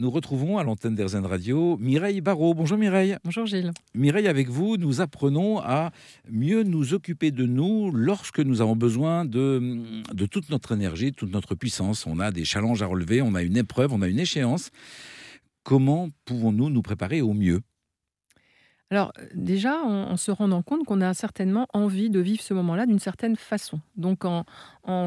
Nous retrouvons à l'antenne d'Airzen Radio Mireille Barrault. Bonjour Mireille. Bonjour Gilles. Mireille, avec vous, nous apprenons à mieux nous occuper de nous lorsque nous avons besoin de, de toute notre énergie, de toute notre puissance. On a des challenges à relever, on a une épreuve, on a une échéance. Comment pouvons-nous nous préparer au mieux? Alors déjà, en, se rendant compte qu'on a certainement envie de vivre ce moment-là d'une certaine façon. Donc en,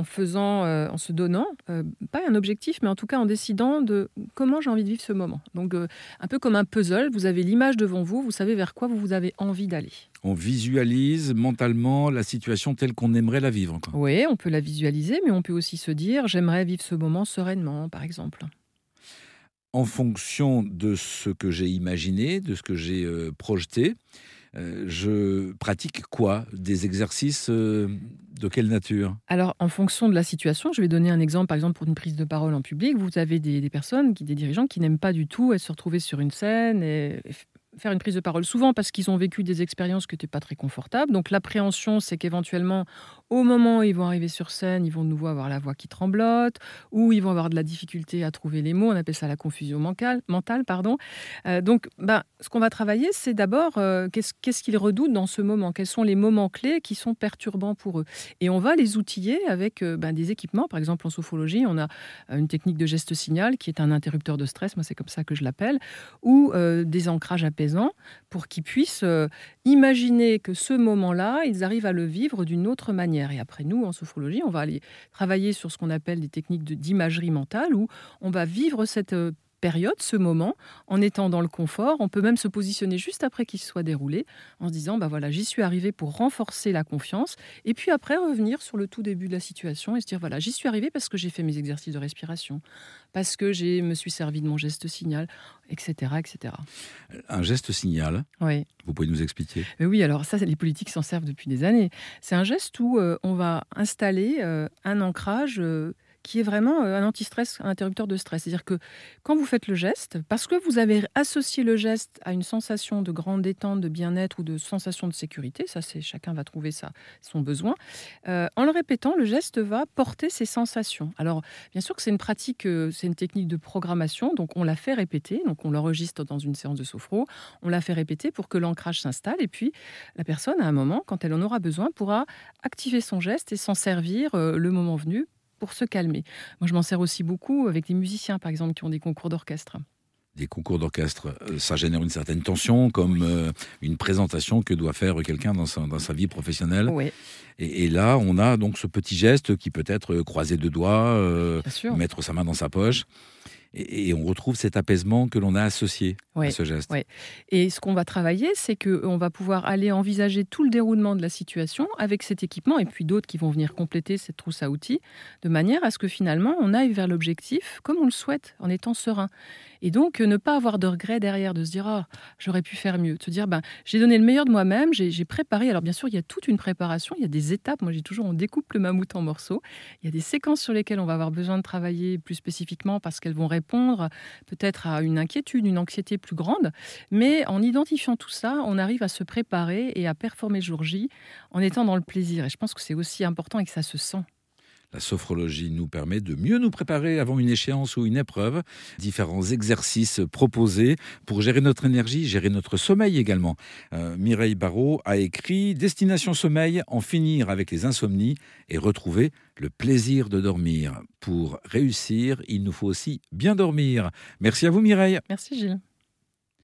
faisant, euh, en se donnant, euh, pas un objectif, mais en tout cas en décidant de comment j'ai envie de vivre ce moment. Donc euh, un peu comme un puzzle, vous avez l'image devant vous, vous savez vers quoi vous avez envie d'aller. On visualise mentalement la situation telle qu'on aimerait la vivre. Oui, on peut la visualiser, mais on peut aussi se dire j'aimerais vivre ce moment sereinement, par exemple en fonction de ce que j'ai imaginé, de ce que j'ai euh, projeté, euh, je pratique quoi? Des exercices euh, de quelle nature? Alors, en fonction de la situation, je vais donner un exemple, par exemple, pour une prise de parole en public. Vous avez des, personnes, des dirigeants qui n'aiment pas du tout se retrouver sur une scène et faire une prise de parole, souvent parce qu'ils ont vécu des expériences qui n'étaient pas très confortables. Donc l'appréhension, c'est qu'éventuellement, au moment où ils vont arriver sur scène, ils vont de nouveau avoir la voix qui tremblote, ou ils vont avoir de la difficulté à trouver les mots. On appelle ça la confusion mentale. pardon. Euh, donc, ben, ce qu'on va travailler, c'est d'abord euh, qu'est-ce qu'ils redoutent dans ce moment, quels sont les moments clés qui sont perturbants pour eux? Et on va les outiller avec euh, ben, des équipements. Par exemple, en sophologie, on a une technique de geste signal qui est un interrupteur de stress, moi c'est comme ça que je l'appelle, ou des ancrages apaisants pour qu'ils puissent imaginer que ce moment-là, ils arrivent à le vivre d'une autre manière. Et après, nous, en sophrologie, on va aller travailler sur ce qu'on appelle des techniques d'imagerie mentale, où on va vivre cette euh, période, ce moment, en étant dans le confort. On peut même se positionner juste après qu'il soit déroulé, en se disant, bah voilà, j'y suis arrivé pour renforcer la confiance, et puis après revenir sur le tout début de la situation et se dire, voilà, j'y suis arrivé parce que j'ai fait mes exercices de respiration, parce que je me suis servi de mon geste signal, etc., etc. Un geste signal. Oui. Vous pouvez nous expliquer? Euh, Oui, alors ça, les politiques s'en servent depuis des années. C'est un geste où euh, on va installer euh, un ancrage qui est vraiment euh, un anti-stress, un interrupteur de stress. C'est-à-dire que quand vous faites le geste, parce que vous avez associé le geste à une sensation de grande détente, de bien-être ou de sensation de sécurité, ça c'est chacun va trouver ça son besoin. Euh, en le répétant, le geste va porter ses sensations. Alors bien sûr que c'est une pratique, euh, c'est une technique de programmation, donc on la fait répéter, donc on l'enregistre dans une séance de sophro, on la fait répéter pour que l'ancrage s'installe et puis la personne à un moment, quand elle en aura besoin, pourra activer son geste et s'en servir le moment venu pour se calmer. Moi, je m'en sers aussi beaucoup avec des musiciens, par exemple, qui ont des concours d'orchestre des concours d'orchestre, euh, ça génère une certaine tension, comme euh, une présentation que doit faire quelqu'un dans sa, dans sa vie professionnelle. Oui. Et, là, on a donc ce petit geste qui peut être croiser deux doigts, euh, mettre sa main dans sa poche et, on retrouve cet apaisement que l'on a associé à ce geste. Et ce qu'on va travailler, c'est qu'on va pouvoir aller envisager tout le déroulement de la situation avec cet équipement et puis d'autres qui vont venir compléter cette trousse à outils, de manière à ce que finalement on aille vers l'objectif comme on le souhaite, en étant serein. Et donc ne pas avoir de regret derrière, de se dire ah j'aurais pu faire mieux, de se dire ben j'ai donné le meilleur de moi-même, j'ai préparé. Alors bien sûr il y a toute une préparation, il y a des étapes. Moi j'ai toujours on découpe le mammouth en morceaux. Il y a des séquences sur lesquelles on va avoir besoin de travailler plus spécifiquement parce qu'elles vont répondre peut-être à une inquiétude, une anxiété plus grande. Mais en identifiant tout ça, on arrive à se préparer et à performer jour J en étant dans le plaisir. Et je pense que c'est aussi important et que ça se sent. La sophrologie nous permet de mieux nous préparer avant une échéance ou une épreuve. Différents exercices proposés pour gérer notre énergie, gérer notre sommeil également. Euh, Mireille Barrault a écrit Destination sommeil, en finir avec les insomnies et retrouver le plaisir de dormir. Pour réussir, il nous faut aussi bien dormir. Merci à vous Mireille. Merci Gilles.